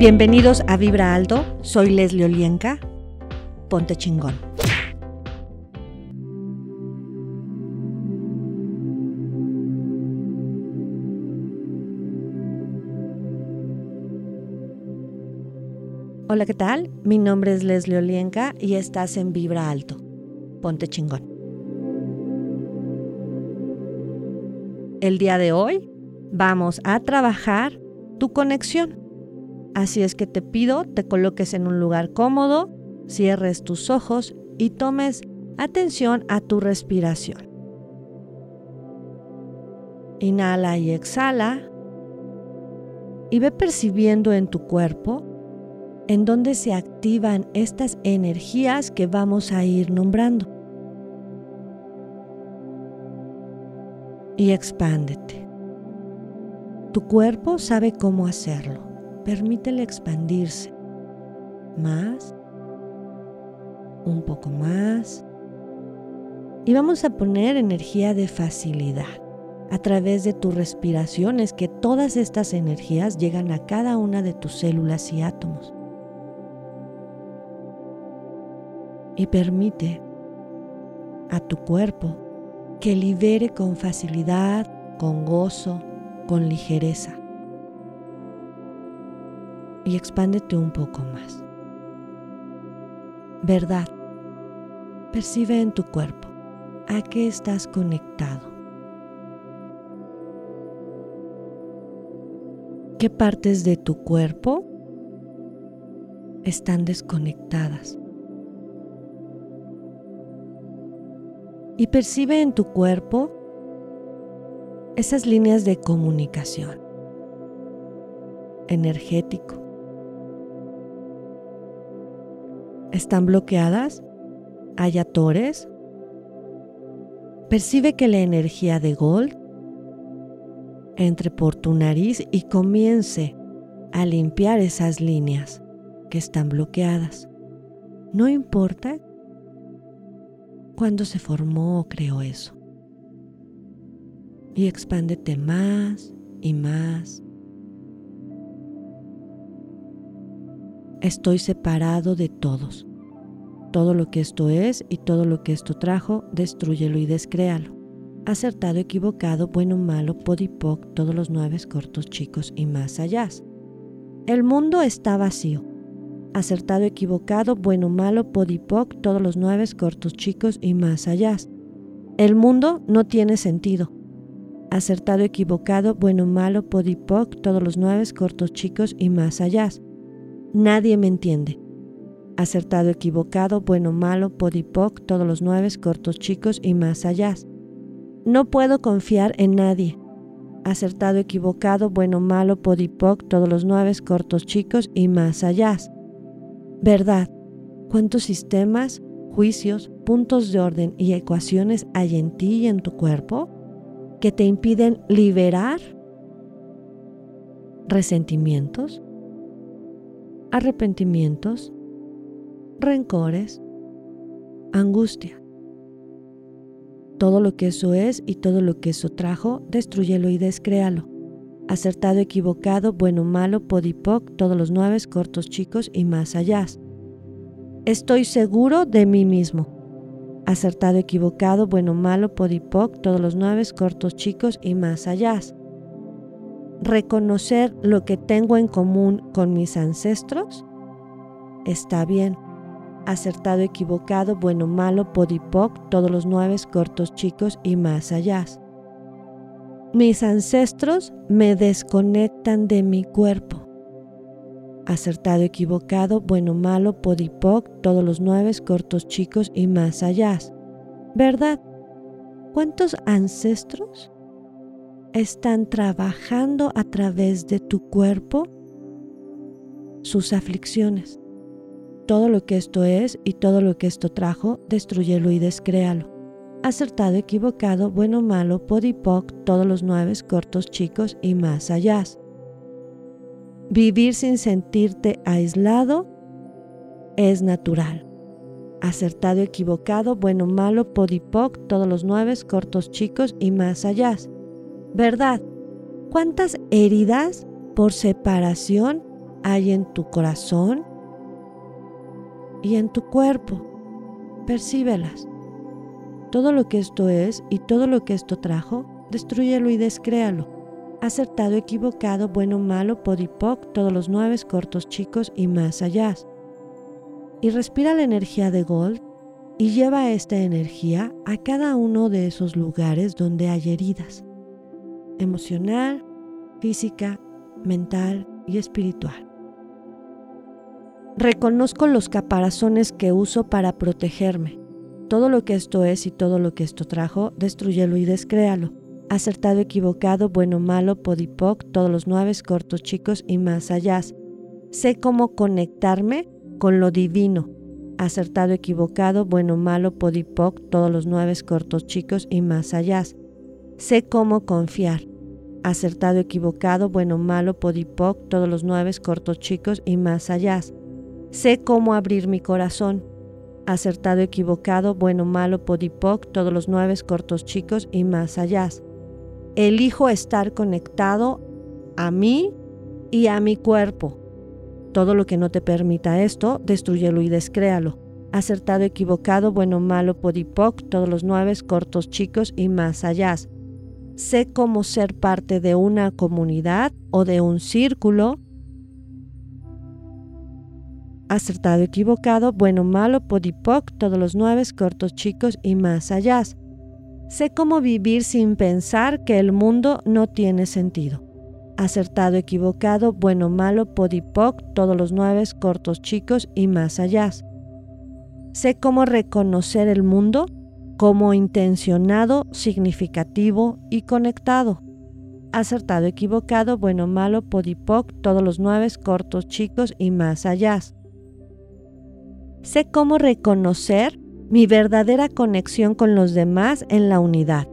Bienvenidos a Vibra Alto, soy Leslie Olienka. Ponte chingón. Hola, ¿qué tal? Mi nombre es Leslie Olienka y estás en Vibra Alto. Ponte chingón. El día de hoy vamos a trabajar tu conexión. Así es que te pido te coloques en un lugar cómodo, cierres tus ojos y tomes atención a tu respiración. Inhala y exhala y ve percibiendo en tu cuerpo en dónde se activan estas energías que vamos a ir nombrando. Y expándete. Tu cuerpo sabe cómo hacerlo. Permítele expandirse. Más. Un poco más. Y vamos a poner energía de facilidad a través de tu respiración es que todas estas energías llegan a cada una de tus células y átomos. Y permite a tu cuerpo que libere con facilidad, con gozo, con ligereza. Y expándete un poco más. Verdad. Percibe en tu cuerpo a qué estás conectado. ¿Qué partes de tu cuerpo están desconectadas? Y percibe en tu cuerpo esas líneas de comunicación energético. ¿Están bloqueadas? ¿Hay atores? Percibe que la energía de Gold entre por tu nariz y comience a limpiar esas líneas que están bloqueadas. No importa cuándo se formó o creó eso y expándete más y más. Estoy separado de todos. Todo lo que esto es y todo lo que esto trajo, destruyelo y descréalo. Acertado, equivocado, bueno, malo, podipoc, todos los nueve cortos, chicos y más allá. El mundo está vacío. Acertado, equivocado, bueno, malo, podipoc, todos los nueve cortos, chicos y más allá. El mundo no tiene sentido acertado, equivocado, bueno, malo, podipoc, todos los nueve, cortos, chicos y más allá. Nadie me entiende. Acertado, equivocado, bueno, malo, podipoc, todos los nueve, cortos, chicos y más allá. No puedo confiar en nadie. Acertado, equivocado, bueno, malo, podipoc, todos los nueve, cortos, chicos y más allá. Verdad. ¿Cuántos sistemas, juicios, puntos de orden y ecuaciones hay en ti y en tu cuerpo? que te impiden liberar resentimientos, arrepentimientos, rencores, angustia. Todo lo que eso es y todo lo que eso trajo, destruyelo y descréalo. Acertado, equivocado, bueno, malo, podipoc, todos los nueve, cortos, chicos y más allá. Estoy seguro de mí mismo acertado, equivocado, bueno, malo, podipoc, todos los nueve, cortos, chicos y más allá. Reconocer lo que tengo en común con mis ancestros está bien. Acertado, equivocado, bueno, malo, podipoc, todos los nueve, cortos, chicos y más allá. Mis ancestros me desconectan de mi cuerpo acertado, equivocado, bueno, malo, podipoc, todos los nueve, cortos, chicos y más allá. ¿Verdad? ¿Cuántos ancestros están trabajando a través de tu cuerpo sus aflicciones? Todo lo que esto es y todo lo que esto trajo, destruyelo y descréalo. Acertado, equivocado, bueno, malo, podipoc, todos los nueve, cortos, chicos y más allá. Vivir sin sentirte aislado es natural. Acertado, equivocado, bueno, malo, podipoc, todos los nueve, cortos, chicos y más allá. ¿Verdad? ¿Cuántas heridas por separación hay en tu corazón y en tu cuerpo. Percíbelas. Todo lo que esto es y todo lo que esto trajo, destruyelo y descréalo. Acertado, equivocado, bueno, malo, podipoc, todos los nueve cortos, chicos y más allá. Y respira la energía de Gold y lleva esta energía a cada uno de esos lugares donde hay heridas. Emocional, física, mental y espiritual. Reconozco los caparazones que uso para protegerme. Todo lo que esto es y todo lo que esto trajo, destruyelo y descréalo. Acertado, equivocado, bueno, malo, podipoc, todos los nueve cortos, chicos y más allá. Sé cómo conectarme con lo divino. Acertado, equivocado, bueno, malo, podipoc, todos los nueve cortos, chicos y más allá. Sé cómo confiar. Acertado, equivocado, bueno, malo, podipoc, todos los nueve cortos, chicos y más allá. Sé cómo abrir mi corazón. Acertado, equivocado, bueno, malo, podipoc, todos los nueve cortos chicos y más allá. Elijo estar conectado a mí y a mi cuerpo. Todo lo que no te permita esto, destruyelo y descréalo. Acertado, equivocado, bueno, malo, podipoc, todos los nueve cortos chicos y más allá. Sé cómo ser parte de una comunidad o de un círculo acertado, equivocado, bueno, malo, podipoc, todos los nueve, cortos, chicos y más allá. Sé cómo vivir sin pensar que el mundo no tiene sentido. Acertado, equivocado, bueno, malo, podipoc, todos los nueve, cortos, chicos y más allá. Sé cómo reconocer el mundo como intencionado, significativo y conectado. Acertado, equivocado, bueno, malo, podipoc, todos los nueve, cortos, chicos y más allá. Sé cómo reconocer mi verdadera conexión con los demás en la unidad.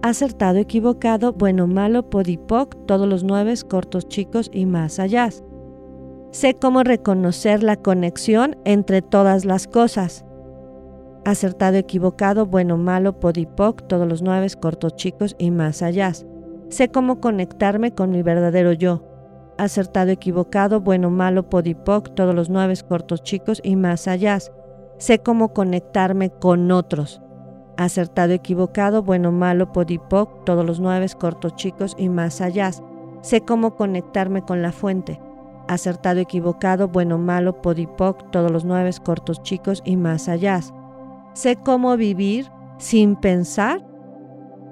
Acertado, equivocado, bueno, malo, podipoc, todos los nueve cortos, chicos y más allá. Sé cómo reconocer la conexión entre todas las cosas. Acertado, equivocado, bueno, malo, podipoc, todos los nueve cortos, chicos y más allá. Sé cómo conectarme con mi verdadero yo acertado, equivocado, bueno, malo, podipoc, todos los nueve cortos chicos y más allá. Sé cómo conectarme con otros. Acertado, equivocado, bueno, malo, podipoc, todos los nueve cortos chicos y más allá. Sé cómo conectarme con la fuente. Acertado, equivocado, bueno, malo, podipoc, todos los nueve cortos chicos y más allá. Sé cómo vivir sin pensar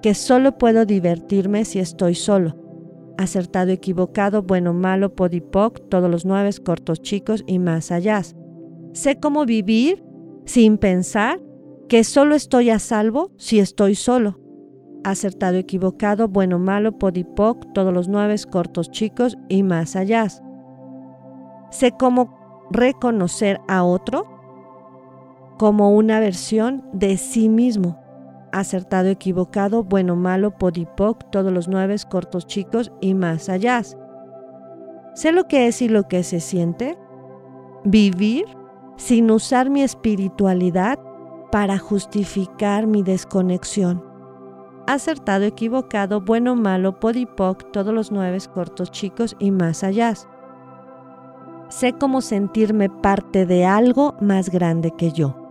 que solo puedo divertirme si estoy solo acertado, equivocado, bueno, malo, podipoc, todos los nueve cortos chicos y más allá. Sé cómo vivir sin pensar que solo estoy a salvo si estoy solo. Acertado, equivocado, bueno, malo, podipoc, todos los nueve cortos chicos y más allá. Sé cómo reconocer a otro como una versión de sí mismo acertado, equivocado, bueno, malo, podipoc, todos los nueve cortos chicos y más allá. Sé lo que es y lo que se siente. Vivir sin usar mi espiritualidad para justificar mi desconexión. Acertado, equivocado, bueno, malo, podipoc, todos los nueve cortos chicos y más allá. Sé cómo sentirme parte de algo más grande que yo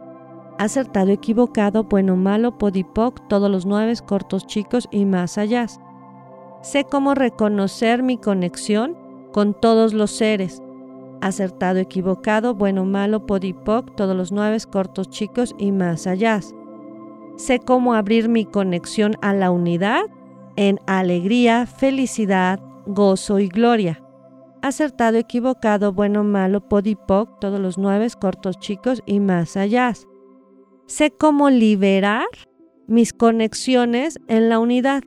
acertado, equivocado, bueno, malo, podipoc, todos los nueve cortos chicos y más allá. Sé cómo reconocer mi conexión con todos los seres. Acertado, equivocado, bueno, malo, podipoc, todos los nueve cortos chicos y más allá. Sé cómo abrir mi conexión a la unidad en alegría, felicidad, gozo y gloria. Acertado, equivocado, bueno, malo, podipoc, todos los nueve cortos chicos y más allá. Sé cómo liberar mis conexiones en la unidad.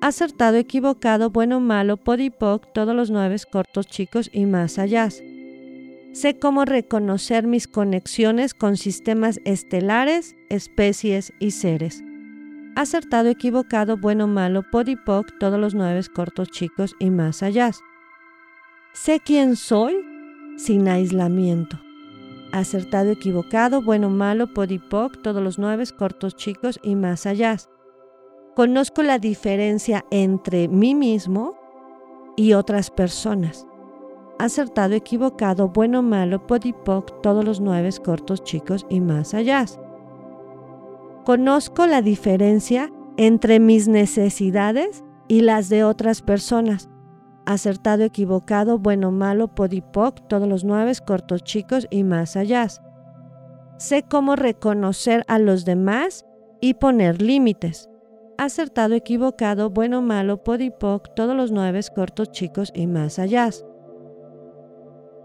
Acertado, equivocado, bueno, malo, podipoc, todos los nueve cortos, chicos y más allá. Sé cómo reconocer mis conexiones con sistemas estelares, especies y seres. Acertado, equivocado, bueno, malo, podipoc, todos los nueve cortos, chicos y más allá. Sé quién soy sin aislamiento acertado, equivocado, bueno, malo, podipoc, todos los nueve, cortos, chicos y más allá. Conozco la diferencia entre mí mismo y otras personas. acertado, equivocado, bueno, malo, podipoc, todos los nueve cortos, chicos y más allá. Conozco la diferencia entre mis necesidades y las de otras personas. Acertado, equivocado, bueno, malo, podipoc, todos los nueve cortos, chicos y más allá. Sé cómo reconocer a los demás y poner límites. Acertado, equivocado, bueno, malo, podipoc, todos los nueve cortos, chicos y más allá.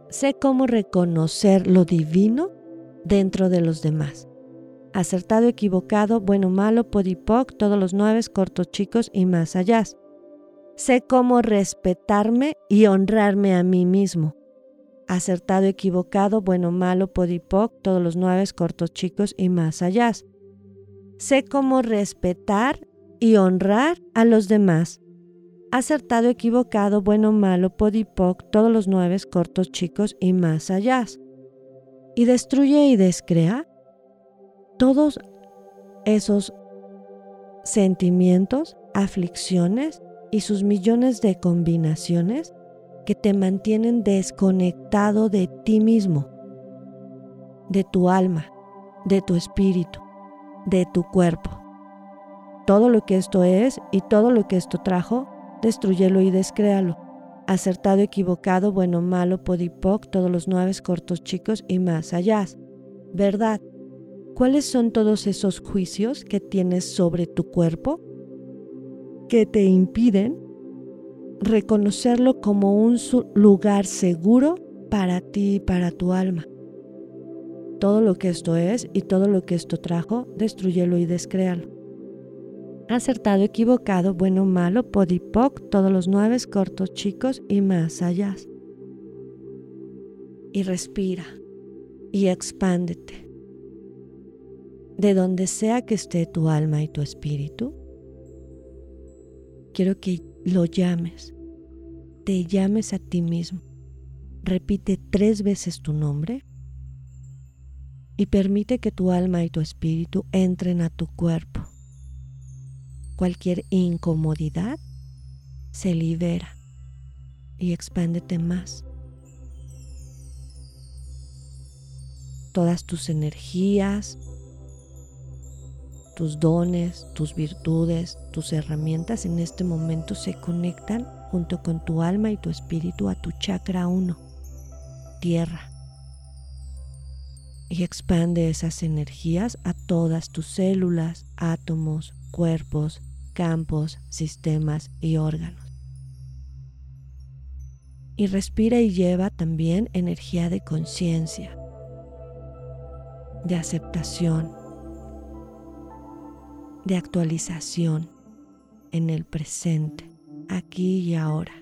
Sé cómo reconocer lo divino dentro de los demás. Acertado, equivocado, bueno, malo, podipoc, todos los nueve cortos, chicos y más allá. Sé cómo respetarme y honrarme a mí mismo. Acertado, equivocado, bueno, malo, podipoc, todos los nueve cortos, chicos y más allá. Sé cómo respetar y honrar a los demás acertado, equivocado, bueno, malo, podipoc, todos los nueve cortos, chicos y más allá. Y destruye y descrea todos esos sentimientos, aflicciones y sus millones de combinaciones que te mantienen desconectado de ti mismo, de tu alma, de tu espíritu, de tu cuerpo. Todo lo que esto es y todo lo que esto trajo destruyelo y descréalo. Acertado, equivocado, bueno, malo, podipoc, todos los nueve cortos, chicos y más allá. ¿Verdad? ¿Cuáles son todos esos juicios que tienes sobre tu cuerpo que te impiden reconocerlo como un lugar seguro para ti y para tu alma? Todo lo que esto es y todo lo que esto trajo, destruyelo y descréalo acertado, equivocado, bueno, malo, podipoc, todos los nueve cortos, chicos y más allá. Y respira y expándete. De donde sea que esté tu alma y tu espíritu, quiero que lo llames, te llames a ti mismo. Repite tres veces tu nombre y permite que tu alma y tu espíritu entren a tu cuerpo cualquier incomodidad se libera y expándete más. Todas tus energías, tus dones, tus virtudes, tus herramientas en este momento se conectan junto con tu alma y tu espíritu a tu chakra 1, tierra. Y expande esas energías a todas tus células, átomos, cuerpos, campos, sistemas y órganos. Y respira y lleva también energía de conciencia, de aceptación, de actualización en el presente, aquí y ahora.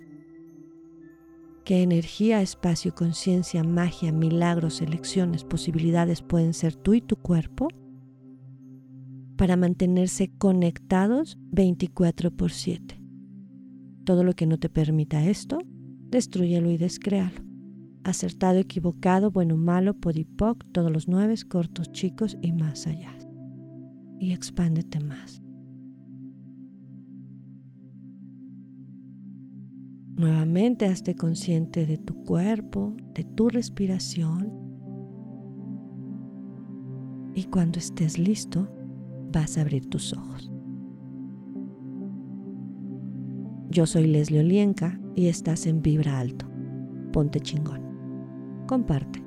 ¿Qué energía, espacio, conciencia, magia, milagros, elecciones, posibilidades pueden ser tú y tu cuerpo? para mantenerse conectados 24 por 7. Todo lo que no te permita esto, destruyelo y descréalo. Acertado, equivocado, bueno, malo, podipoc, todos los nueve, cortos, chicos y más allá. Y expándete más. Nuevamente hazte consciente de tu cuerpo, de tu respiración. Y cuando estés listo, vas a abrir tus ojos. Yo soy Leslie Olienka y estás en Vibra Alto. Ponte chingón. Comparte.